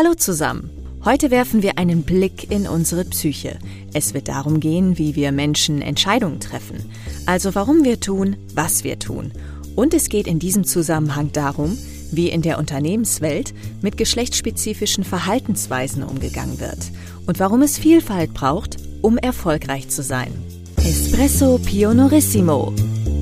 Hallo zusammen. Heute werfen wir einen Blick in unsere Psyche. Es wird darum gehen, wie wir Menschen Entscheidungen treffen. Also warum wir tun, was wir tun. Und es geht in diesem Zusammenhang darum, wie in der Unternehmenswelt mit geschlechtsspezifischen Verhaltensweisen umgegangen wird und warum es Vielfalt braucht, um erfolgreich zu sein. Espresso Pionorissimo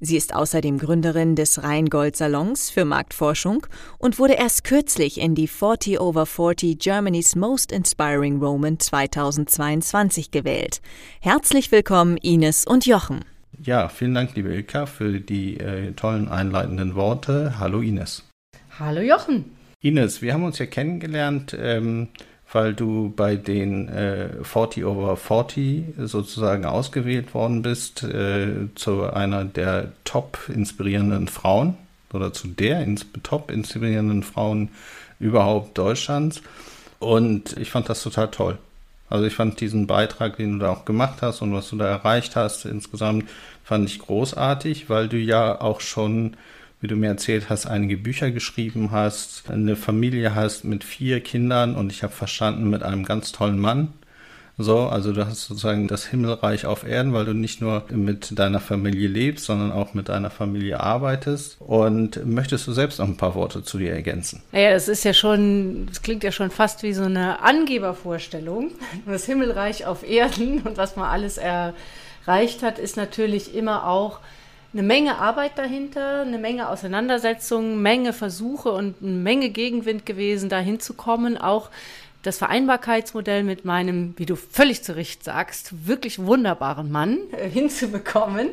Sie ist außerdem Gründerin des Rheingold Salons für Marktforschung und wurde erst kürzlich in die 40 over 40 Germany's Most Inspiring Woman 2022 gewählt. Herzlich willkommen Ines und Jochen. Ja, vielen Dank, liebe Ilka, für die äh, tollen einleitenden Worte. Hallo Ines. Hallo Jochen. Ines, wir haben uns ja kennengelernt ähm, weil du bei den äh, 40 over 40 sozusagen ausgewählt worden bist äh, zu einer der top inspirierenden Frauen oder zu der ins top inspirierenden Frauen überhaupt Deutschlands. Und ich fand das total toll. Also ich fand diesen Beitrag, den du da auch gemacht hast und was du da erreicht hast insgesamt, fand ich großartig, weil du ja auch schon wie du mir erzählt hast, einige Bücher geschrieben hast, eine Familie hast mit vier Kindern und ich habe verstanden mit einem ganz tollen Mann. So, also du hast sozusagen das Himmelreich auf Erden, weil du nicht nur mit deiner Familie lebst, sondern auch mit deiner Familie arbeitest. Und möchtest du selbst noch ein paar Worte zu dir ergänzen? Naja, das ist ja schon, das klingt ja schon fast wie so eine Angebervorstellung. Das Himmelreich auf Erden und was man alles erreicht hat, ist natürlich immer auch eine Menge Arbeit dahinter, eine Menge Auseinandersetzungen, Menge Versuche und eine Menge Gegenwind gewesen, da hinzukommen. Auch das Vereinbarkeitsmodell mit meinem, wie du völlig zu Recht sagst, wirklich wunderbaren Mann äh, hinzubekommen.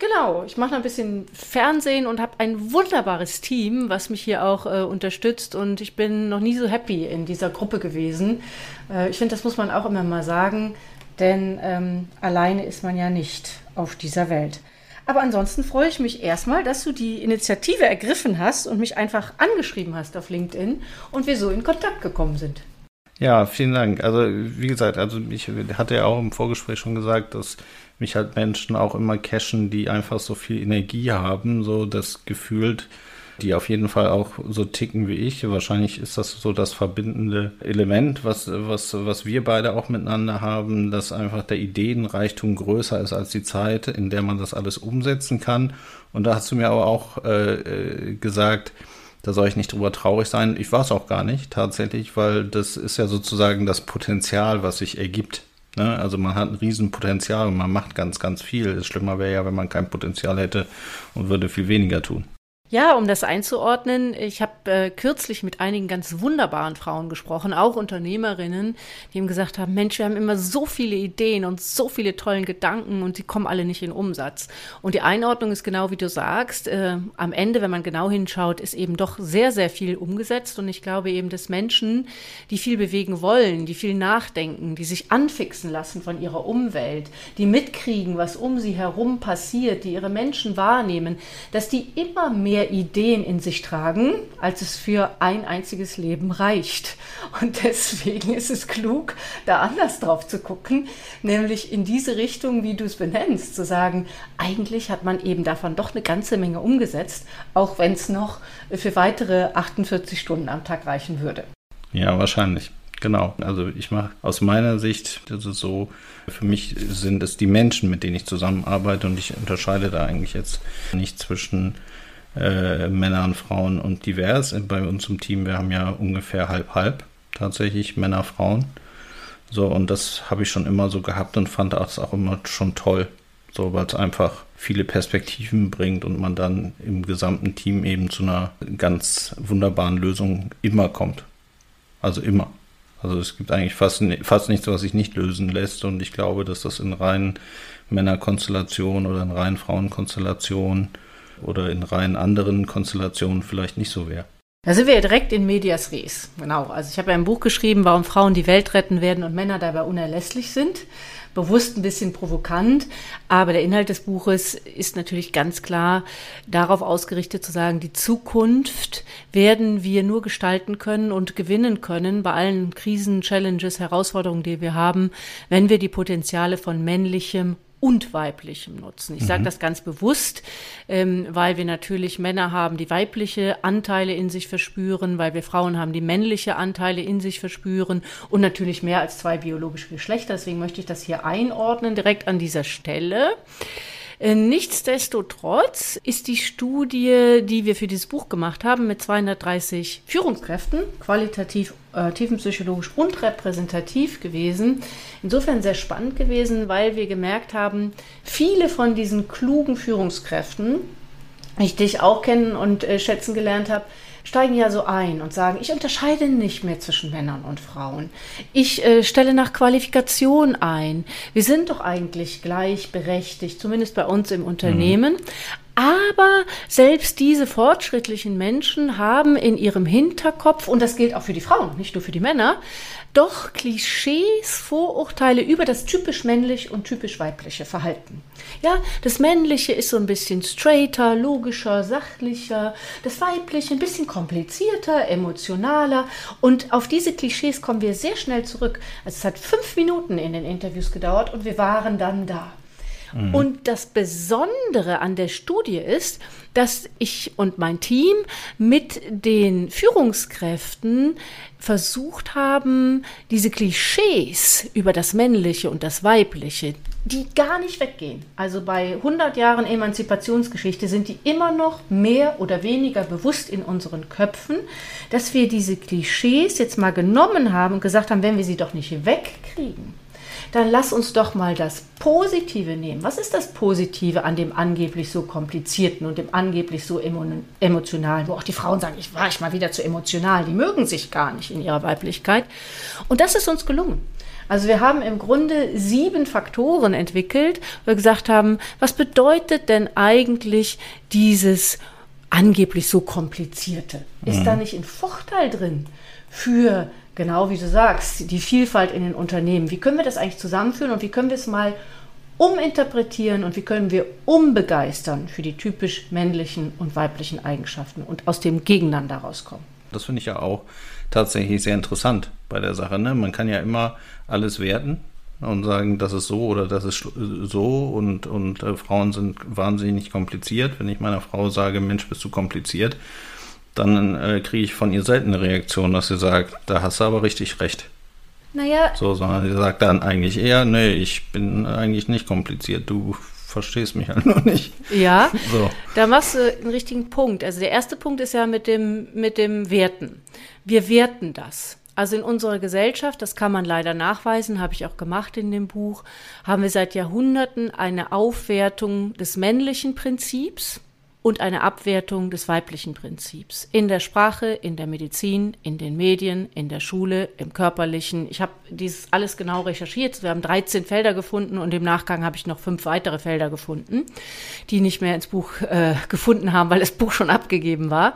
Genau, ich mache ein bisschen Fernsehen und habe ein wunderbares Team, was mich hier auch äh, unterstützt und ich bin noch nie so happy in dieser Gruppe gewesen. Äh, ich finde, das muss man auch immer mal sagen, denn ähm, alleine ist man ja nicht auf dieser Welt. Aber ansonsten freue ich mich erstmal, dass du die Initiative ergriffen hast und mich einfach angeschrieben hast auf LinkedIn und wir so in Kontakt gekommen sind. Ja, vielen Dank. Also wie gesagt, also ich hatte ja auch im Vorgespräch schon gesagt, dass mich halt Menschen auch immer cashen, die einfach so viel Energie haben, so das gefühlt die auf jeden Fall auch so ticken wie ich. Wahrscheinlich ist das so das verbindende Element, was, was, was wir beide auch miteinander haben, dass einfach der Ideenreichtum größer ist als die Zeit, in der man das alles umsetzen kann. Und da hast du mir aber auch äh, äh gesagt, da soll ich nicht drüber traurig sein. Ich war es auch gar nicht, tatsächlich, weil das ist ja sozusagen das Potenzial, was sich ergibt. Ne? Also man hat ein Riesenpotenzial und man macht ganz, ganz viel. Das Schlimmer wäre ja, wenn man kein Potenzial hätte und würde viel weniger tun. Ja, um das einzuordnen, ich habe äh, kürzlich mit einigen ganz wunderbaren Frauen gesprochen, auch Unternehmerinnen, die ihm gesagt haben, Mensch, wir haben immer so viele Ideen und so viele tollen Gedanken und die kommen alle nicht in Umsatz. Und die Einordnung ist genau wie du sagst, äh, am Ende, wenn man genau hinschaut, ist eben doch sehr, sehr viel umgesetzt und ich glaube eben, dass Menschen, die viel bewegen wollen, die viel nachdenken, die sich anfixen lassen von ihrer Umwelt, die mitkriegen, was um sie herum passiert, die ihre Menschen wahrnehmen, dass die immer mehr mehr Ideen in sich tragen, als es für ein einziges Leben reicht. Und deswegen ist es klug, da anders drauf zu gucken, nämlich in diese Richtung, wie du es benennst, zu sagen, eigentlich hat man eben davon doch eine ganze Menge umgesetzt, auch wenn es noch für weitere 48 Stunden am Tag reichen würde. Ja, wahrscheinlich. Genau. Also ich mache aus meiner Sicht, das ist so, für mich sind es die Menschen, mit denen ich zusammenarbeite und ich unterscheide da eigentlich jetzt nicht zwischen äh, Männer und Frauen und divers. Bei uns im Team, wir haben ja ungefähr halb-halb tatsächlich Männer, Frauen. So, und das habe ich schon immer so gehabt und fand das auch immer schon toll. So, weil es einfach viele Perspektiven bringt und man dann im gesamten Team eben zu einer ganz wunderbaren Lösung immer kommt. Also immer. Also es gibt eigentlich fast, fast nichts, was sich nicht lösen lässt. Und ich glaube, dass das in reinen Männerkonstellationen oder in reinen Frauenkonstellationen oder in rein anderen Konstellationen vielleicht nicht so wäre. Da sind wir ja direkt in Medias Res. Genau. Also ich habe ja ein Buch geschrieben, warum Frauen die Welt retten werden und Männer dabei unerlässlich sind. Bewusst ein bisschen provokant, aber der Inhalt des Buches ist natürlich ganz klar darauf ausgerichtet zu sagen, die Zukunft werden wir nur gestalten können und gewinnen können bei allen Krisen, Challenges, Herausforderungen, die wir haben, wenn wir die Potenziale von männlichem und weiblichem Nutzen. Ich sage mhm. das ganz bewusst, ähm, weil wir natürlich Männer haben, die weibliche Anteile in sich verspüren, weil wir Frauen haben, die männliche Anteile in sich verspüren und natürlich mehr als zwei biologische Geschlechter. Deswegen möchte ich das hier einordnen, direkt an dieser Stelle. Äh, nichtsdestotrotz ist die Studie, die wir für dieses Buch gemacht haben, mit 230 Führungskräften, qualitativ, äh, tiefenpsychologisch und repräsentativ gewesen. Insofern sehr spannend gewesen, weil wir gemerkt haben, viele von diesen klugen Führungskräften, ich dich auch kennen und äh, schätzen gelernt habe, steigen ja so ein und sagen, ich unterscheide nicht mehr zwischen Männern und Frauen. Ich äh, stelle nach Qualifikation ein. Wir sind doch eigentlich gleichberechtigt, zumindest bei uns im Unternehmen. Mhm. Aber selbst diese fortschrittlichen Menschen haben in ihrem Hinterkopf, und das gilt auch für die Frauen, nicht nur für die Männer, doch Klischees, Vorurteile über das typisch männlich und typisch weibliche Verhalten. Ja, das männliche ist so ein bisschen straighter, logischer, sachlicher, das weibliche ein bisschen komplizierter, emotionaler und auf diese Klischees kommen wir sehr schnell zurück. Also es hat fünf Minuten in den Interviews gedauert und wir waren dann da. Mhm. Und das Besondere an der Studie ist, dass ich und mein Team mit den Führungskräften versucht haben, diese Klischees über das Männliche und das Weibliche, die gar nicht weggehen. Also bei 100 Jahren Emanzipationsgeschichte sind die immer noch mehr oder weniger bewusst in unseren Köpfen, dass wir diese Klischees jetzt mal genommen haben und gesagt haben, wenn wir sie doch nicht wegkriegen, dann lass uns doch mal das Positive nehmen. Was ist das Positive an dem angeblich so komplizierten und dem angeblich so emotionalen, wo auch die Frauen sagen, ich war ich mal wieder zu emotional, die mögen sich gar nicht in ihrer Weiblichkeit. Und das ist uns gelungen. Also wir haben im Grunde sieben Faktoren entwickelt, wo wir gesagt haben, was bedeutet denn eigentlich dieses angeblich so komplizierte? Ist mhm. da nicht ein Vorteil drin für Genau wie du sagst, die Vielfalt in den Unternehmen. Wie können wir das eigentlich zusammenführen und wie können wir es mal uminterpretieren und wie können wir umbegeistern für die typisch männlichen und weiblichen Eigenschaften und aus dem Gegeneinander rauskommen? Das finde ich ja auch tatsächlich sehr interessant bei der Sache. Ne? Man kann ja immer alles werten und sagen, das ist so oder das ist so und, und äh, Frauen sind wahnsinnig kompliziert. Wenn ich meiner Frau sage, Mensch, bist du kompliziert, dann äh, kriege ich von ihr selten eine Reaktion, dass sie sagt, da hast du aber richtig recht. Naja. So, sondern sie sagt dann eigentlich eher, nee, ich bin eigentlich nicht kompliziert, du verstehst mich halt nur nicht. Ja, so. da machst du einen richtigen Punkt. Also der erste Punkt ist ja mit dem, mit dem Werten. Wir werten das. Also in unserer Gesellschaft, das kann man leider nachweisen, habe ich auch gemacht in dem Buch, haben wir seit Jahrhunderten eine Aufwertung des männlichen Prinzips und eine Abwertung des weiblichen Prinzips in der Sprache, in der Medizin, in den Medien, in der Schule, im körperlichen. Ich habe dieses alles genau recherchiert. Wir haben 13 Felder gefunden und im Nachgang habe ich noch fünf weitere Felder gefunden, die nicht mehr ins Buch äh, gefunden haben, weil das Buch schon abgegeben war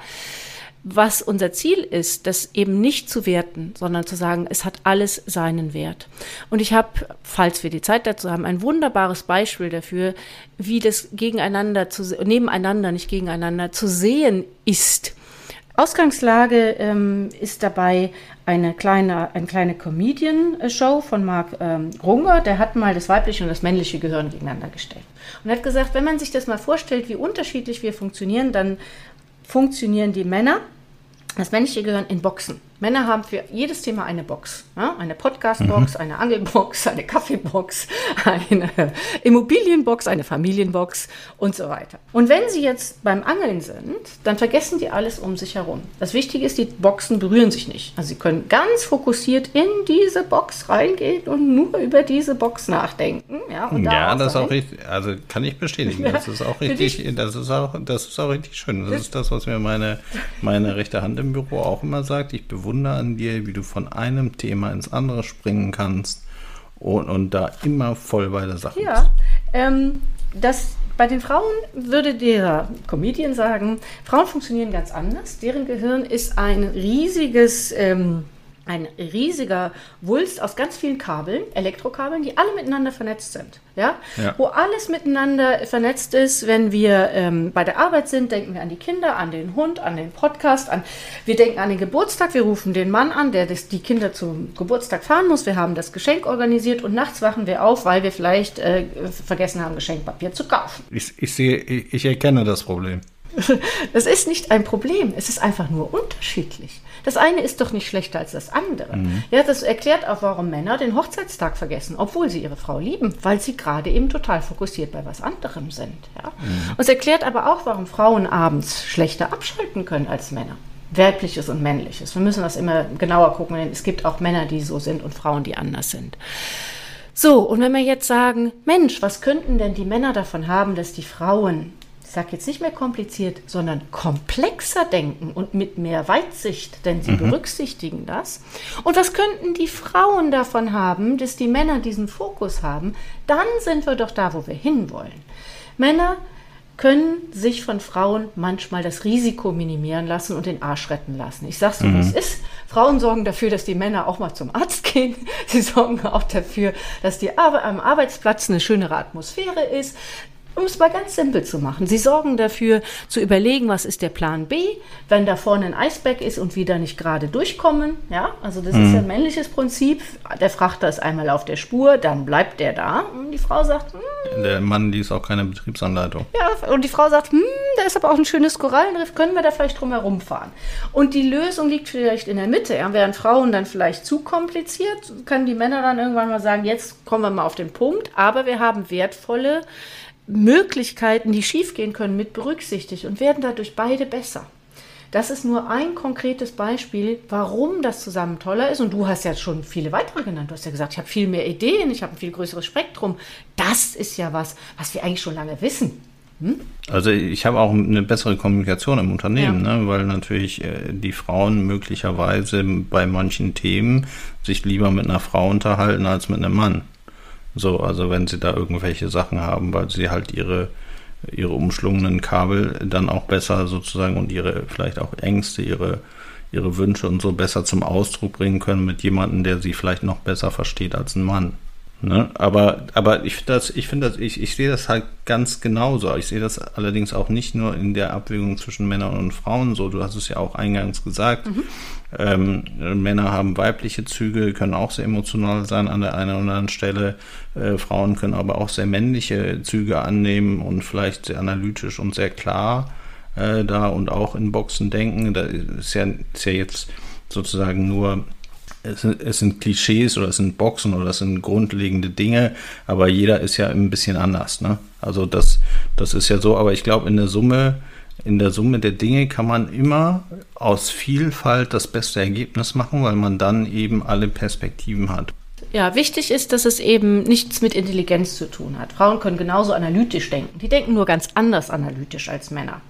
was unser Ziel ist, das eben nicht zu werten, sondern zu sagen, es hat alles seinen Wert. Und ich habe, falls wir die Zeit dazu haben, ein wunderbares Beispiel dafür, wie das gegeneinander zu, nebeneinander, nicht gegeneinander zu sehen ist. Ausgangslage ähm, ist dabei eine kleine, eine kleine Comedian-Show von Marc ähm, Runger. Der hat mal das weibliche und das männliche Gehirn gegeneinander gestellt. Und hat gesagt, wenn man sich das mal vorstellt, wie unterschiedlich wir funktionieren, dann funktionieren die Männer, das männliche Gehirn in Boxen. Männer haben für jedes Thema eine Box. Ja? Eine Podcast-Box, mhm. eine Angelbox, eine Kaffeebox, eine Immobilienbox, eine Familienbox und so weiter. Und wenn sie jetzt beim Angeln sind, dann vergessen die alles um sich herum. Das Wichtige ist, die Boxen berühren sich nicht. Also sie können ganz fokussiert in diese Box reingehen und nur über diese Box nachdenken. Ja, ja das ist auch richtig, also kann ich bestätigen. Das ist auch richtig, das ist auch, das ist auch richtig schön. Das, das ist das, was mir meine, meine rechte Hand im Büro auch immer sagt. Ich bewundere bewundere an dir, wie du von einem Thema ins andere springen kannst und, und da immer voll bei der Sache ja, bist. Ähm, das bei den Frauen würde der Comedian sagen, Frauen funktionieren ganz anders. Deren Gehirn ist ein riesiges ähm, ein riesiger Wulst aus ganz vielen Kabeln, Elektrokabeln, die alle miteinander vernetzt sind. Ja? ja. Wo alles miteinander vernetzt ist, wenn wir ähm, bei der Arbeit sind, denken wir an die Kinder, an den Hund, an den Podcast, an wir denken an den Geburtstag, wir rufen den Mann an, der das, die Kinder zum Geburtstag fahren muss, wir haben das Geschenk organisiert und nachts wachen wir auf, weil wir vielleicht äh, vergessen haben, Geschenkpapier zu kaufen. Ich, ich sehe, ich, ich erkenne das Problem. Es ist nicht ein Problem, es ist einfach nur unterschiedlich. Das eine ist doch nicht schlechter als das andere. Mhm. Ja, das erklärt auch, warum Männer den Hochzeitstag vergessen, obwohl sie ihre Frau lieben, weil sie gerade eben total fokussiert bei was anderem sind. Ja? Mhm. Und es erklärt aber auch, warum Frauen abends schlechter abschalten können als Männer. Weibliches und männliches. Wir müssen das immer genauer gucken, denn es gibt auch Männer, die so sind und Frauen, die anders sind. So, und wenn wir jetzt sagen, Mensch, was könnten denn die Männer davon haben, dass die Frauen ich sage jetzt nicht mehr kompliziert, sondern komplexer denken und mit mehr Weitsicht, denn sie mhm. berücksichtigen das. Und was könnten die Frauen davon haben, dass die Männer diesen Fokus haben? Dann sind wir doch da, wo wir hinwollen. Männer können sich von Frauen manchmal das Risiko minimieren lassen und den Arsch retten lassen. Ich sage so, mhm. wie es ist. Frauen sorgen dafür, dass die Männer auch mal zum Arzt gehen. Sie sorgen auch dafür, dass die Ar am Arbeitsplatz eine schönere Atmosphäre ist um es mal ganz simpel zu machen. Sie sorgen dafür, zu überlegen, was ist der Plan B, wenn da vorne ein Eisberg ist und wieder nicht gerade durchkommen. Ja, also das mhm. ist ein männliches Prinzip. Der Frachter ist einmal auf der Spur, dann bleibt der da. Und die Frau sagt, hm, der Mann liest auch keine Betriebsanleitung. Ja, und die Frau sagt, hm, da ist aber auch ein schönes Korallenriff, können wir da vielleicht drum herum fahren? Und die Lösung liegt vielleicht in der Mitte. Ja, wären Frauen dann vielleicht zu kompliziert, können die Männer dann irgendwann mal sagen, jetzt kommen wir mal auf den Punkt, aber wir haben wertvolle Möglichkeiten, die schiefgehen können, mit berücksichtigt und werden dadurch beide besser. Das ist nur ein konkretes Beispiel, warum das zusammen toller ist. Und du hast ja schon viele weitere genannt. Du hast ja gesagt, ich habe viel mehr Ideen, ich habe ein viel größeres Spektrum. Das ist ja was, was wir eigentlich schon lange wissen. Hm? Also ich habe auch eine bessere Kommunikation im Unternehmen, ja. ne? weil natürlich äh, die Frauen möglicherweise bei manchen Themen sich lieber mit einer Frau unterhalten als mit einem Mann. So, also wenn sie da irgendwelche Sachen haben, weil sie halt ihre, ihre umschlungenen Kabel dann auch besser sozusagen und ihre vielleicht auch Ängste, ihre, ihre Wünsche und so besser zum Ausdruck bringen können mit jemandem, der sie vielleicht noch besser versteht als ein Mann. Ne? Aber, aber ich finde das, ich finde das, ich, ich sehe das halt ganz genauso. Ich sehe das allerdings auch nicht nur in der Abwägung zwischen Männern und Frauen so. Du hast es ja auch eingangs gesagt. Mhm. Ähm, Männer haben weibliche Züge, können auch sehr emotional sein an der einen oder anderen Stelle. Äh, Frauen können aber auch sehr männliche Züge annehmen und vielleicht sehr analytisch und sehr klar äh, da und auch in Boxen denken. Da ist ja, ist ja jetzt sozusagen nur es sind, es sind Klischees oder es sind Boxen oder es sind grundlegende Dinge, aber jeder ist ja ein bisschen anders. Ne? Also das, das ist ja so, aber ich glaube, in der Summe, in der Summe der Dinge kann man immer aus Vielfalt das beste Ergebnis machen, weil man dann eben alle Perspektiven hat. Ja, wichtig ist, dass es eben nichts mit Intelligenz zu tun hat. Frauen können genauso analytisch denken. Die denken nur ganz anders analytisch als Männer.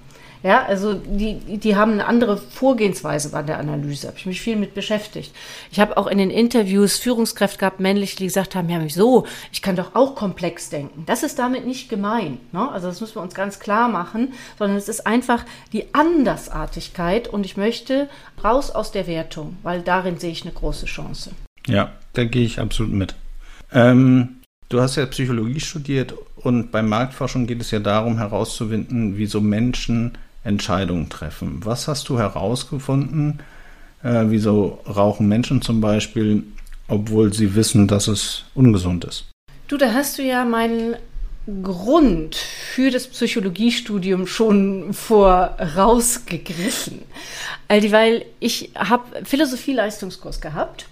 Ja, also die, die haben eine andere Vorgehensweise bei der Analyse. Habe ich mich viel mit beschäftigt. Ich habe auch in den Interviews Führungskräfte gehabt, männlich, die gesagt haben, ja, so, ich kann doch auch komplex denken. Das ist damit nicht gemein. Ne? Also das müssen wir uns ganz klar machen, sondern es ist einfach die Andersartigkeit und ich möchte raus aus der Wertung, weil darin sehe ich eine große Chance. Ja, da gehe ich absolut mit. Ähm, du hast ja Psychologie studiert und bei Marktforschung geht es ja darum herauszufinden, wieso Menschen Entscheidungen treffen. Was hast du herausgefunden? Äh, wieso rauchen Menschen zum Beispiel, obwohl sie wissen, dass es ungesund ist? Du, da hast du ja meinen Grund für das Psychologiestudium schon vorausgegriffen. Also, weil ich habe Philosophie-Leistungskurs gehabt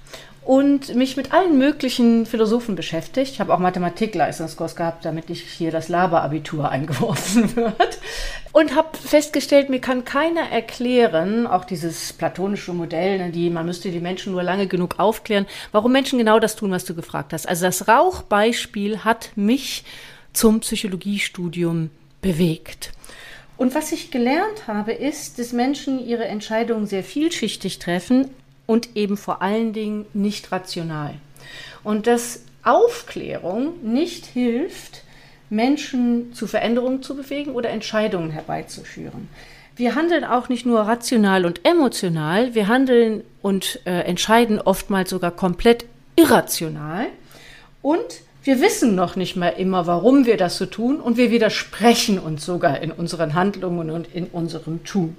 und mich mit allen möglichen Philosophen beschäftigt. Ich habe auch Mathematik-Leistungskurs gehabt, damit nicht hier das Laberabitur eingeworfen wird. Und habe festgestellt, mir kann keiner erklären, auch dieses platonische Modell, ne, die, man müsste die Menschen nur lange genug aufklären, warum Menschen genau das tun, was du gefragt hast. Also das Rauchbeispiel hat mich zum Psychologiestudium bewegt. Und was ich gelernt habe, ist, dass Menschen ihre Entscheidungen sehr vielschichtig treffen, und eben vor allen Dingen nicht rational. Und dass Aufklärung nicht hilft, Menschen zu Veränderungen zu bewegen oder Entscheidungen herbeizuführen. Wir handeln auch nicht nur rational und emotional, wir handeln und äh, entscheiden oftmals sogar komplett irrational. Und wir wissen noch nicht mehr immer, warum wir das so tun und wir widersprechen uns sogar in unseren Handlungen und in unserem Tun.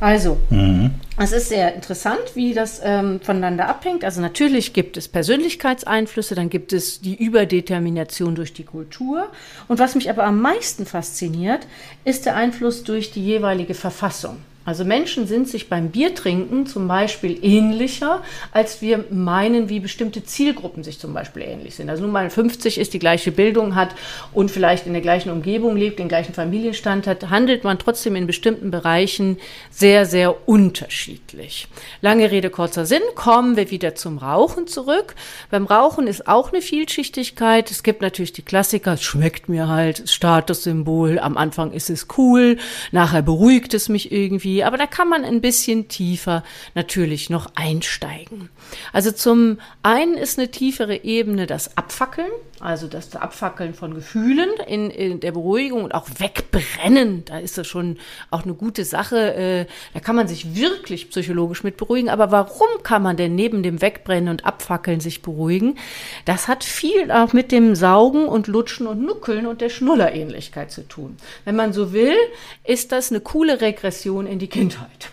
Also, mhm. es ist sehr interessant, wie das ähm, voneinander abhängt. Also natürlich gibt es Persönlichkeitseinflüsse, dann gibt es die Überdetermination durch die Kultur. Und was mich aber am meisten fasziniert, ist der Einfluss durch die jeweilige Verfassung. Also Menschen sind sich beim Biertrinken zum Beispiel ähnlicher, als wir meinen, wie bestimmte Zielgruppen sich zum Beispiel ähnlich sind. Also nur mal 50 ist, die gleiche Bildung hat und vielleicht in der gleichen Umgebung lebt, den gleichen Familienstand hat, handelt man trotzdem in bestimmten Bereichen sehr, sehr unterschiedlich. Lange Rede, kurzer Sinn, kommen wir wieder zum Rauchen zurück. Beim Rauchen ist auch eine Vielschichtigkeit. Es gibt natürlich die Klassiker, es schmeckt mir halt, Statussymbol, am Anfang ist es cool, nachher beruhigt es mich irgendwie aber da kann man ein bisschen tiefer natürlich noch einsteigen. Also zum einen ist eine tiefere Ebene das Abfackeln, also das Abfackeln von Gefühlen in, in der Beruhigung und auch wegbrennen. Da ist das schon auch eine gute Sache. Äh, da kann man sich wirklich psychologisch mit beruhigen. Aber warum kann man denn neben dem Wegbrennen und Abfackeln sich beruhigen? Das hat viel auch mit dem Saugen und Lutschen und Nuckeln und der Schnullerähnlichkeit zu tun. Wenn man so will, ist das eine coole Regression in die Kindheit.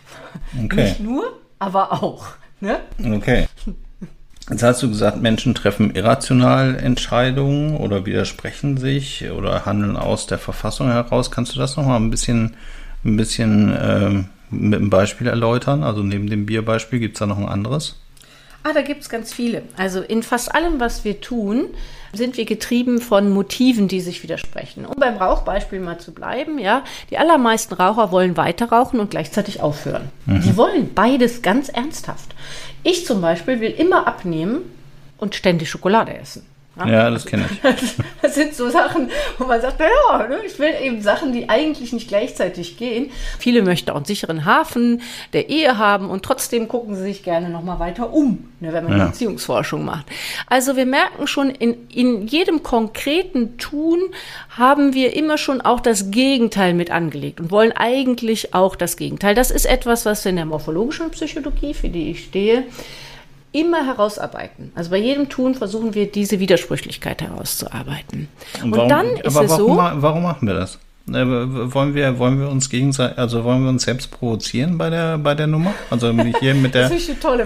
Okay. Nicht nur, aber auch. Ne? Okay. Jetzt hast du gesagt, Menschen treffen irrational Entscheidungen oder widersprechen sich oder handeln aus der Verfassung heraus. Kannst du das nochmal ein bisschen, ein bisschen äh, mit einem Beispiel erläutern? Also neben dem Bierbeispiel gibt es da noch ein anderes? Ah, da gibt es ganz viele. Also in fast allem, was wir tun, sind wir getrieben von Motiven, die sich widersprechen. Um beim Rauchbeispiel mal zu bleiben, ja, die allermeisten Raucher wollen weiter rauchen und gleichzeitig aufhören. Mhm. Die wollen beides ganz ernsthaft. Ich zum Beispiel will immer abnehmen und ständig Schokolade essen. Ja, ja das kenne ich. Das sind so Sachen, wo man sagt, naja, ne, ich will eben Sachen, die eigentlich nicht gleichzeitig gehen. Viele möchten auch einen sicheren Hafen der Ehe haben und trotzdem gucken sie sich gerne nochmal weiter um, ne, wenn man ja. Beziehungsforschung macht. Also wir merken schon, in, in jedem konkreten Tun haben wir immer schon auch das Gegenteil mit angelegt und wollen eigentlich auch das Gegenteil. Das ist etwas, was wir in der morphologischen Psychologie, für die ich stehe, immer herausarbeiten. Also bei jedem Tun versuchen wir diese Widersprüchlichkeit herauszuarbeiten. Und, warum, dann ist es so. Warum machen wir das? Äh, wollen wir, wollen wir uns gegenseitig, also wollen wir uns selbst provozieren bei der, bei der Nummer? Also hier mit der,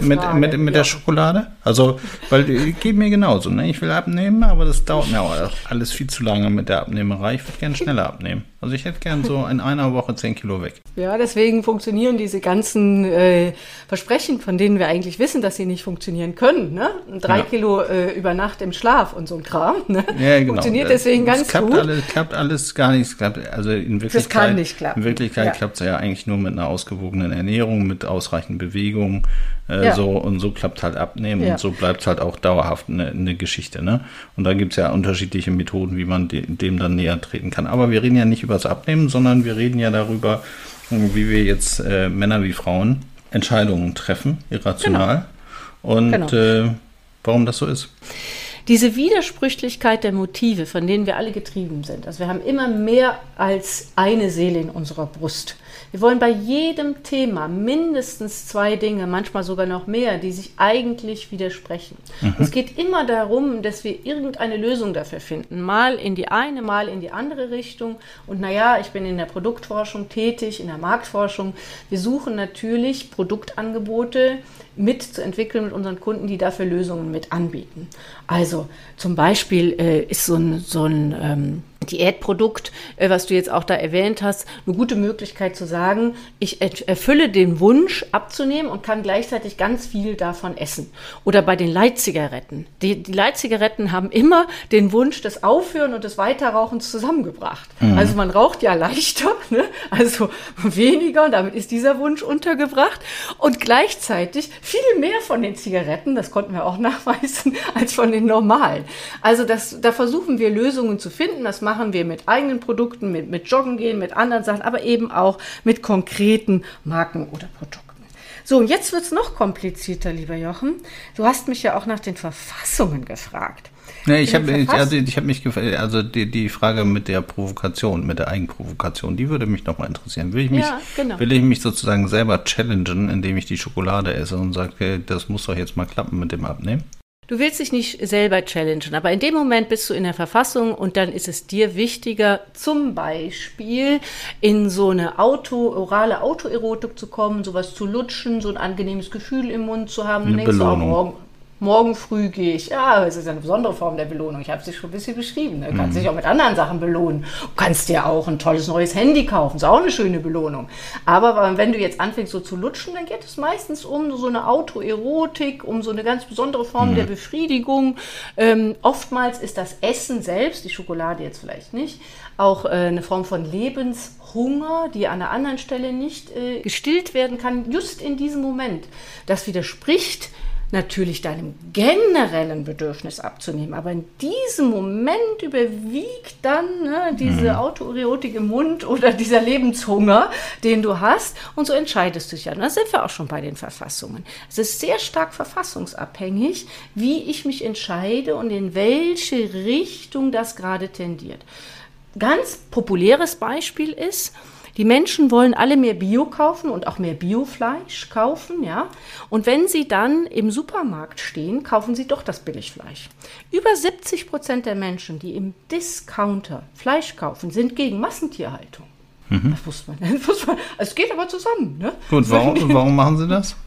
mit, mit, mit ja. der Schokolade? Also, weil geht mir genauso, ne? Ich will abnehmen, aber das dauert mir auch alles viel zu lange mit der Abnehmerei. Ich würde gerne schneller abnehmen. Also ich hätte gern so in einer Woche 10 Kilo weg. Ja, deswegen funktionieren diese ganzen äh, Versprechen, von denen wir eigentlich wissen, dass sie nicht funktionieren können. Ne? Drei ja. Kilo äh, über Nacht im Schlaf und so ein Kram. Ne? Ja, genau. Funktioniert deswegen das ganz klappt gut. Alles, klappt alles gar nicht. Klappt, also in Wirklichkeit. In Wirklichkeit ja. klappt es ja eigentlich nur mit einer ausgewogenen Ernährung, mit ausreichend Bewegung. Äh, ja. so, und so klappt halt abnehmen ja. und so bleibt es halt auch dauerhaft eine, eine Geschichte. Ne? Und da gibt es ja unterschiedliche Methoden, wie man de, dem dann näher treten kann. Aber wir reden ja nicht über das Abnehmen, sondern wir reden ja darüber, wie wir jetzt äh, Männer wie Frauen Entscheidungen treffen, irrational. Genau. Und genau. Äh, warum das so ist diese Widersprüchlichkeit der Motive, von denen wir alle getrieben sind. Also wir haben immer mehr als eine Seele in unserer Brust. Wir wollen bei jedem Thema mindestens zwei Dinge, manchmal sogar noch mehr, die sich eigentlich widersprechen. Mhm. Es geht immer darum, dass wir irgendeine Lösung dafür finden. Mal in die eine, mal in die andere Richtung. Und naja, ich bin in der Produktforschung tätig, in der Marktforschung. Wir suchen natürlich Produktangebote mitzuentwickeln mit unseren Kunden, die dafür Lösungen mit anbieten. Also zum Beispiel äh, ist so ein, so ein ähm, Diätprodukt, äh, was du jetzt auch da erwähnt hast, eine gute Möglichkeit zu sagen, ich erfülle den Wunsch abzunehmen und kann gleichzeitig ganz viel davon essen. Oder bei den Leitzigaretten. Die, die Leitzigaretten haben immer den Wunsch des Aufhören und des Weiterrauchens zusammengebracht. Mhm. Also man raucht ja leichter, ne? also weniger, damit ist dieser Wunsch untergebracht. Und gleichzeitig viel mehr von den Zigaretten, das konnten wir auch nachweisen, als von den normalen. Also das, da versuchen wir Lösungen zu finden. Das machen wir mit eigenen Produkten, mit, mit Joggen gehen, mit anderen Sachen, aber eben auch mit konkreten Marken oder Produkten. So, und jetzt wird es noch komplizierter, lieber Jochen. Du hast mich ja auch nach den Verfassungen gefragt. Nee, ich habe also ich hab mich gefragt, also die, die Frage mit der Provokation, mit der Eigenprovokation, die würde mich nochmal interessieren. Will ich mich, ja, genau. will ich mich sozusagen selber challengen, indem ich die Schokolade esse und sage, das muss doch jetzt mal klappen mit dem Abnehmen? Du willst dich nicht selber challengen, aber in dem Moment bist du in der Verfassung und dann ist es dir wichtiger, zum Beispiel in so eine Auto, orale Autoerotik zu kommen, sowas zu lutschen, so ein angenehmes Gefühl im Mund zu haben. Eine Belohnung. Du, oh, morgen, früh gehe ich. Ja, es ist eine besondere Form der Belohnung. Ich habe es schon ein bisschen beschrieben. Du kannst mhm. dich auch mit anderen Sachen belohnen. Du kannst dir auch ein tolles neues Handy kaufen. Ist auch eine schöne Belohnung. Aber wenn du jetzt anfängst so zu lutschen, dann geht es meistens um so eine Autoerotik, um so eine ganz besondere Form mhm. der Befriedigung. Ähm, oftmals ist das Essen selbst, die Schokolade jetzt vielleicht nicht, auch äh, eine Form von Lebenshunger, die an einer anderen Stelle nicht äh, gestillt werden kann, just in diesem Moment. Das widerspricht natürlich deinem generellen Bedürfnis abzunehmen. Aber in diesem Moment überwiegt dann ne, diese mhm. Autoerotik im Mund oder dieser Lebenshunger, den du hast. Und so entscheidest du dich ja. Und da sind wir auch schon bei den Verfassungen. Es ist sehr stark verfassungsabhängig, wie ich mich entscheide und in welche Richtung das gerade tendiert. Ganz populäres Beispiel ist, die Menschen wollen alle mehr Bio kaufen und auch mehr Biofleisch kaufen, ja. Und wenn sie dann im Supermarkt stehen, kaufen sie doch das Billigfleisch. Über 70 Prozent der Menschen, die im Discounter Fleisch kaufen, sind gegen Massentierhaltung. Mhm. Das muss man, das muss man, es geht aber zusammen. Ne? Gut, warum, warum machen sie das?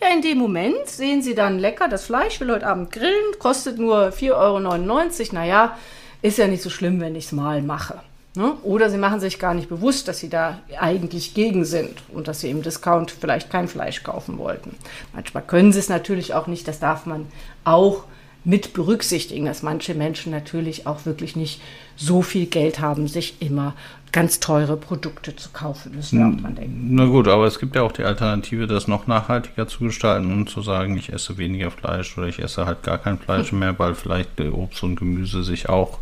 Ja, in dem Moment sehen sie dann lecker, das Fleisch will heute Abend grillen, kostet nur 4,99 Euro. Naja, ist ja nicht so schlimm, wenn ich es mal mache. Ne? Oder sie machen sich gar nicht bewusst, dass sie da eigentlich gegen sind und dass sie im Discount vielleicht kein Fleisch kaufen wollten. Manchmal können sie es natürlich auch nicht, das darf man auch mit berücksichtigen, dass manche Menschen natürlich auch wirklich nicht so viel Geld haben, sich immer ganz teure Produkte zu kaufen, müssen wir auch dran denken. Na gut, aber es gibt ja auch die Alternative, das noch nachhaltiger zu gestalten und zu sagen, ich esse weniger Fleisch oder ich esse halt gar kein Fleisch hm. mehr, weil vielleicht Obst und Gemüse sich auch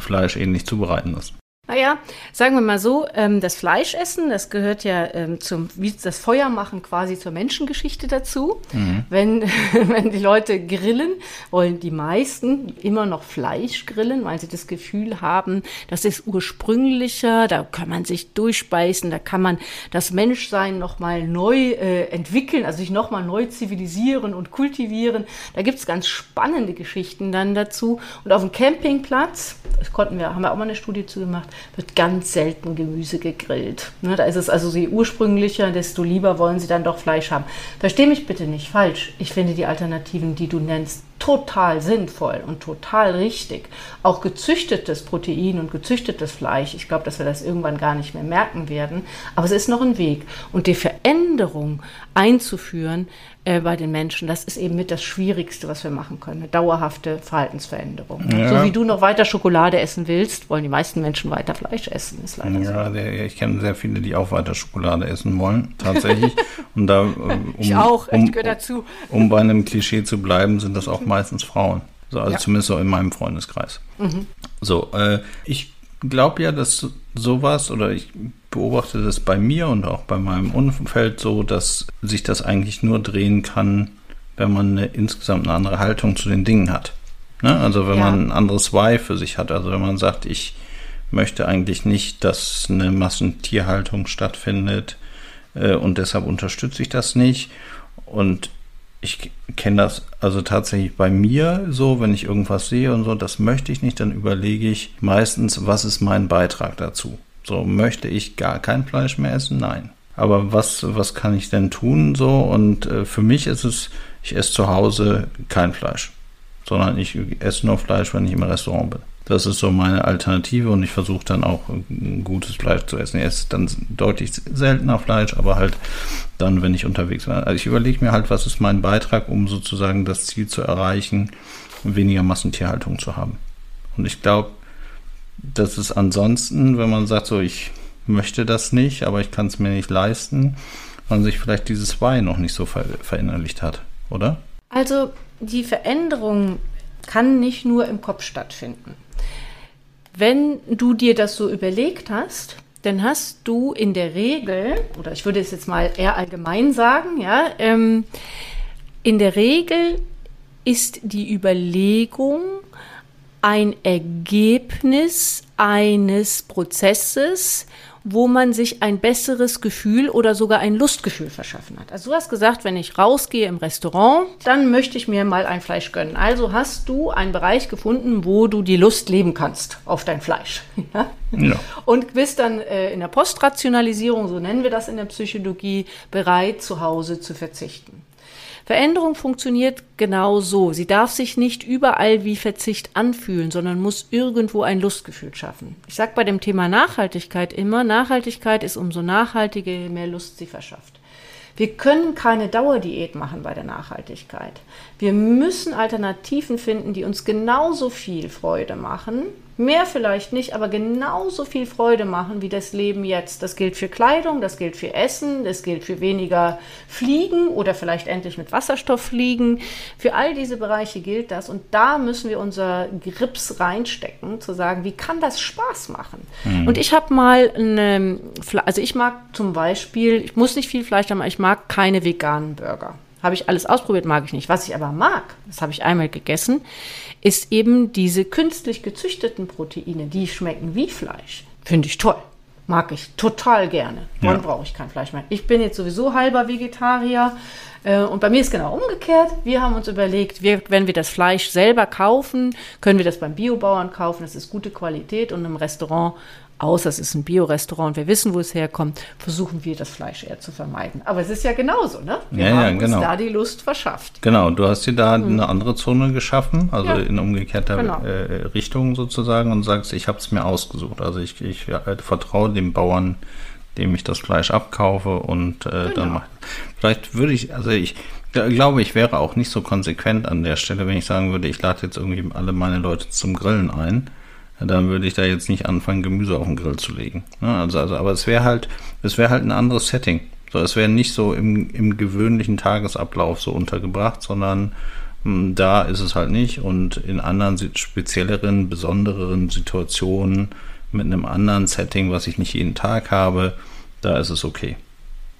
Fleisch ähnlich zubereiten müssen. Naja, sagen wir mal so, ähm, das Fleischessen, das gehört ja ähm, zum, wie das Feuer machen quasi zur Menschengeschichte dazu. Mhm. Wenn, wenn die Leute grillen, wollen die meisten immer noch Fleisch grillen, weil sie das Gefühl haben, das ist ursprünglicher, da kann man sich durchspeisen, da kann man das Menschsein nochmal neu äh, entwickeln, also sich nochmal neu zivilisieren und kultivieren. Da gibt's ganz spannende Geschichten dann dazu. Und auf dem Campingplatz, das konnten wir, haben wir auch mal eine Studie zu gemacht, wird ganz selten Gemüse gegrillt. Ne, da ist es also je ursprünglicher, desto lieber wollen sie dann doch Fleisch haben. Versteh mich bitte nicht falsch. Ich finde die Alternativen, die du nennst, total sinnvoll und total richtig. Auch gezüchtetes Protein und gezüchtetes Fleisch, ich glaube, dass wir das irgendwann gar nicht mehr merken werden, aber es ist noch ein Weg. Und die Veränderung einzuführen äh, bei den Menschen, das ist eben mit das Schwierigste, was wir machen können. Eine dauerhafte Verhaltensveränderung. Ja. So wie du noch weiter Schokolade essen willst, wollen die meisten Menschen weiter Fleisch essen, ist leider ja, so. Der, ich kenne sehr viele, die auch weiter Schokolade essen wollen, tatsächlich. Und da, um, ich auch, um, ich gehöre dazu. Um bei einem Klischee zu bleiben, sind das auch meistens Frauen. So, also ja. zumindest so in meinem Freundeskreis. Mhm. So, äh, ich glaube ja, dass sowas oder ich beobachte das bei mir und auch bei meinem Umfeld so, dass sich das eigentlich nur drehen kann, wenn man eine, insgesamt eine andere Haltung zu den Dingen hat. Ne? Also wenn ja. man ein anderes Why für sich hat. Also wenn man sagt, ich möchte eigentlich nicht, dass eine Massentierhaltung stattfindet äh, und deshalb unterstütze ich das nicht. Und ich kenne das also tatsächlich bei mir so, wenn ich irgendwas sehe und so, das möchte ich nicht, dann überlege ich meistens, was ist mein Beitrag dazu. So, möchte ich gar kein Fleisch mehr essen? Nein. Aber was, was kann ich denn tun so? Und äh, für mich ist es, ich esse zu Hause kein Fleisch, sondern ich esse nur Fleisch, wenn ich im Restaurant bin. Das ist so meine Alternative und ich versuche dann auch ein gutes Fleisch zu essen. Ich esse dann deutlich seltener Fleisch, aber halt dann, wenn ich unterwegs bin. Also ich überlege mir halt, was ist mein Beitrag, um sozusagen das Ziel zu erreichen, weniger Massentierhaltung zu haben. Und ich glaube, dass es ansonsten, wenn man sagt, so ich möchte das nicht, aber ich kann es mir nicht leisten, man sich vielleicht dieses Wein noch nicht so ver verinnerlicht hat, oder? Also die Veränderung kann nicht nur im Kopf stattfinden wenn du dir das so überlegt hast dann hast du in der Regel, oder ich würde es jetzt mal eher allgemein sagen, ja, ähm, in der Regel ist die Überlegung ein Ergebnis eines Prozesses, wo man sich ein besseres Gefühl oder sogar ein Lustgefühl verschaffen hat. Also du hast gesagt, wenn ich rausgehe im Restaurant, dann möchte ich mir mal ein Fleisch gönnen. Also hast du einen Bereich gefunden, wo du die Lust leben kannst auf dein Fleisch. Ja? Ja. Und bist dann äh, in der Postrationalisierung, so nennen wir das in der Psychologie, bereit, zu Hause zu verzichten. Veränderung funktioniert genau so. Sie darf sich nicht überall wie Verzicht anfühlen, sondern muss irgendwo ein Lustgefühl schaffen. Ich sage bei dem Thema Nachhaltigkeit immer, Nachhaltigkeit ist umso nachhaltiger, je mehr Lust sie verschafft. Wir können keine Dauerdiät machen bei der Nachhaltigkeit. Wir müssen Alternativen finden, die uns genauso viel Freude machen, mehr vielleicht nicht, aber genauso viel Freude machen wie das Leben jetzt. Das gilt für Kleidung, das gilt für Essen, das gilt für weniger Fliegen oder vielleicht endlich mit Wasserstoff fliegen. Für all diese Bereiche gilt das und da müssen wir unser Grips reinstecken, zu sagen, wie kann das Spaß machen? Mhm. Und ich habe mal eine, also ich mag zum Beispiel, ich muss nicht viel Fleisch haben, aber ich mag keine veganen Burger. Habe ich alles ausprobiert, mag ich nicht. Was ich aber mag, das habe ich einmal gegessen, ist eben diese künstlich gezüchteten Proteine, die schmecken wie Fleisch. Finde ich toll. Mag ich total gerne. Dann ja. brauche ich kein Fleisch mehr. Ich bin jetzt sowieso halber Vegetarier. Äh, und bei mir ist genau umgekehrt. Wir haben uns überlegt, wir, wenn wir das Fleisch selber kaufen, können wir das beim Biobauern kaufen. Das ist gute Qualität und im Restaurant außer es ist ein Biorestaurant, wir wissen, wo es herkommt, versuchen wir das Fleisch eher zu vermeiden. Aber es ist ja genauso, ne? Wir ja, haben ja, genau. uns da die Lust verschafft. Genau, du hast dir da hm. eine andere Zone geschaffen, also ja. in umgekehrter genau. äh, Richtung sozusagen und sagst, ich habe es mir ausgesucht. Also ich, ich ja, vertraue dem Bauern, dem ich das Fleisch abkaufe und äh, genau. dann mache Vielleicht würde ich, also ich glaube, ich wäre auch nicht so konsequent an der Stelle, wenn ich sagen würde, ich lade jetzt irgendwie alle meine Leute zum Grillen ein dann würde ich da jetzt nicht anfangen, Gemüse auf den Grill zu legen. Ne? Also, also, aber es wäre halt, es wäre halt ein anderes Setting. So, es wäre nicht so im, im gewöhnlichen Tagesablauf so untergebracht, sondern mh, hm, da ist es halt nicht. Und in anderen spezielleren, besondereren Situationen mit einem anderen Setting, was ich nicht jeden Tag habe, da ist es okay.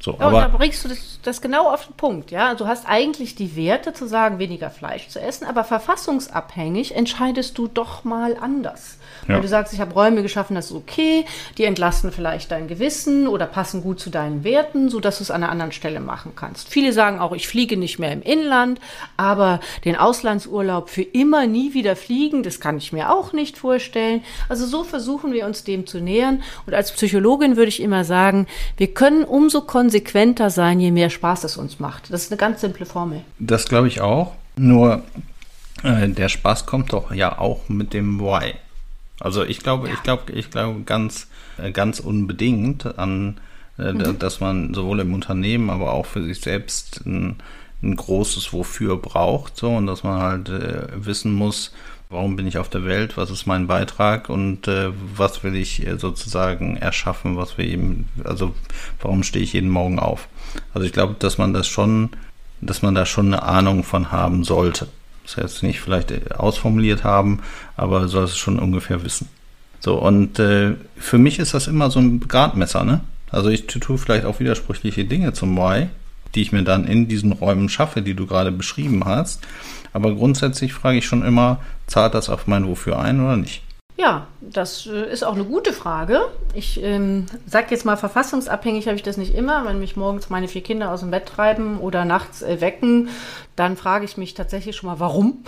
So, ja, aber da bringst du das, das, genau auf den Punkt, ja. Also du hast eigentlich die Werte zu sagen, weniger Fleisch zu essen, aber verfassungsabhängig entscheidest du doch mal anders. Ja. Wenn du sagst, ich habe Räume geschaffen, das ist okay, die entlasten vielleicht dein Gewissen oder passen gut zu deinen Werten, sodass du es an einer anderen Stelle machen kannst. Viele sagen auch, ich fliege nicht mehr im Inland, aber den Auslandsurlaub für immer nie wieder fliegen, das kann ich mir auch nicht vorstellen. Also so versuchen wir uns dem zu nähern. Und als Psychologin würde ich immer sagen, wir können umso konsequenter sein, je mehr Spaß es uns macht. Das ist eine ganz simple Formel. Das glaube ich auch. Nur äh, der Spaß kommt doch ja auch mit dem Why. Also ich glaube, ja. ich glaube, ich glaube ganz, äh, ganz unbedingt an, äh, mhm. dass man sowohl im Unternehmen, aber auch für sich selbst ein, ein großes Wofür braucht, so und dass man halt äh, wissen muss, warum bin ich auf der Welt, was ist mein Beitrag und äh, was will ich äh, sozusagen erschaffen, was wir eben, also warum stehe ich jeden Morgen auf? Also ich glaube, dass man das schon, dass man da schon eine Ahnung von haben sollte das jetzt nicht vielleicht ausformuliert haben, aber soll es schon ungefähr wissen. So, und äh, für mich ist das immer so ein Gradmesser, ne? Also ich tue vielleicht auch widersprüchliche Dinge zum Why, die ich mir dann in diesen Räumen schaffe, die du gerade beschrieben hast. Aber grundsätzlich frage ich schon immer, zahlt das auf mein Wofür ein oder nicht? Ja, das äh, ist auch eine gute Frage. Ich ähm, sage jetzt mal, verfassungsabhängig habe ich das nicht immer. Wenn mich morgens meine vier Kinder aus dem Bett treiben oder nachts äh, wecken, dann frage ich mich tatsächlich schon mal, warum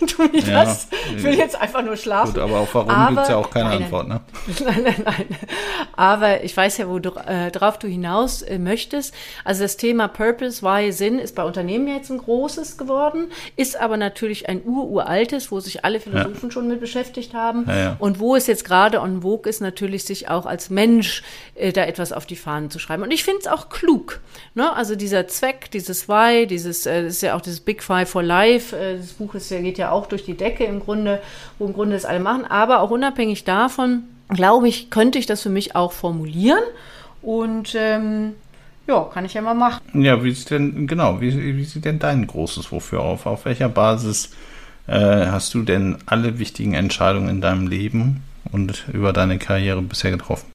tue ich ja, das? Ich will jetzt einfach nur schlafen. Gut, aber auf warum gibt es ja auch keine nein, Antwort, ne? Nein, nein, nein. Aber ich weiß ja, worauf äh, du hinaus äh, möchtest. Also das Thema Purpose, Why, Sinn ist bei Unternehmen jetzt ein großes geworden, ist aber natürlich ein ururaltes, wo sich alle Philosophen ja. schon mit beschäftigt haben. Ja, und wo es jetzt gerade on vogue ist, natürlich sich auch als Mensch äh, da etwas auf die Fahnen zu schreiben. Und ich finde es auch klug. Ne? Also dieser Zweck, dieses Why, dieses, äh, ist ja auch dieses Big Five for Life, äh, das Buch ist geht ja auch durch die Decke im Grunde, wo im Grunde das alle machen. Aber auch unabhängig davon, glaube ich, könnte ich das für mich auch formulieren. Und ähm, ja, kann ich ja mal machen. Ja, wie sieht denn, genau, wie, wie sieht denn dein großes Wofür auf? Auf welcher Basis äh, hast du denn alle wichtigen Entscheidungen in deinem Leben und über deine Karriere bisher getroffen?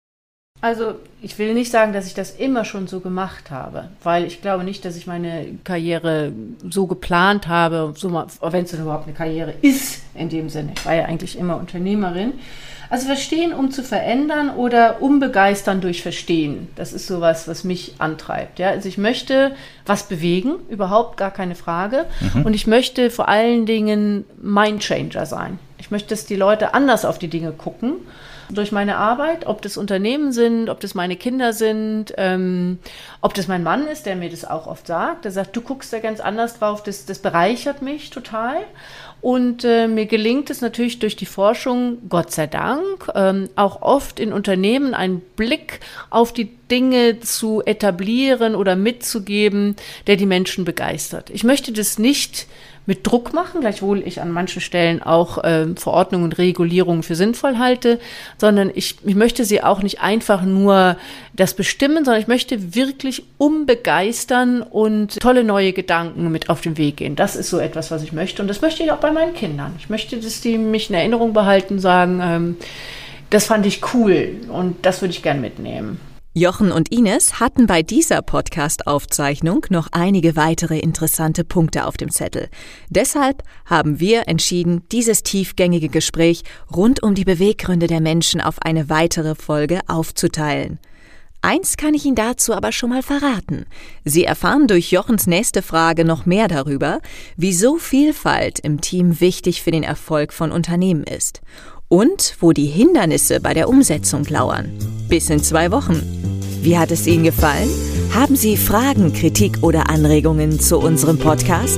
Also ich will nicht sagen, dass ich das immer schon so gemacht habe, weil ich glaube nicht, dass ich meine Karriere so geplant habe, so wenn es denn überhaupt eine Karriere ist in dem Sinne. Ich war ja eigentlich immer Unternehmerin. Also verstehen, um zu verändern oder umbegeistern durch Verstehen. Das ist sowas, was mich antreibt. Ja? Also ich möchte was bewegen, überhaupt gar keine Frage. Mhm. Und ich möchte vor allen Dingen Mindchanger sein. Ich möchte, dass die Leute anders auf die Dinge gucken durch meine Arbeit, ob das Unternehmen sind, ob das meine Kinder sind, ähm, ob das mein Mann ist, der mir das auch oft sagt. Der sagt, du guckst da ganz anders drauf, das, das bereichert mich total. Und äh, mir gelingt es natürlich durch die Forschung, Gott sei Dank, ähm, auch oft in Unternehmen einen Blick auf die Dinge zu etablieren oder mitzugeben, der die Menschen begeistert. Ich möchte das nicht mit Druck machen, gleichwohl ich an manchen Stellen auch äh, Verordnungen und Regulierungen für sinnvoll halte, sondern ich, ich möchte sie auch nicht einfach nur das bestimmen, sondern ich möchte wirklich umbegeistern und tolle neue Gedanken mit auf den Weg gehen. Das ist so etwas, was ich möchte und das möchte ich auch bei meinen Kindern. Ich möchte, dass die mich in Erinnerung behalten, sagen, ähm, das fand ich cool und das würde ich gern mitnehmen. Jochen und Ines hatten bei dieser Podcast-Aufzeichnung noch einige weitere interessante Punkte auf dem Zettel. Deshalb haben wir entschieden, dieses tiefgängige Gespräch rund um die Beweggründe der Menschen auf eine weitere Folge aufzuteilen. Eins kann ich Ihnen dazu aber schon mal verraten. Sie erfahren durch Jochens nächste Frage noch mehr darüber, wieso Vielfalt im Team wichtig für den Erfolg von Unternehmen ist und wo die Hindernisse bei der Umsetzung lauern. Bis in zwei Wochen. Wie hat es Ihnen gefallen? Haben Sie Fragen, Kritik oder Anregungen zu unserem Podcast?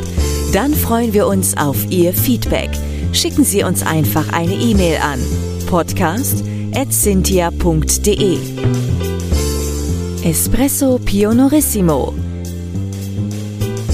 Dann freuen wir uns auf Ihr Feedback. Schicken Sie uns einfach eine E-Mail an podcast.cynthia.de Espresso Pionorissimo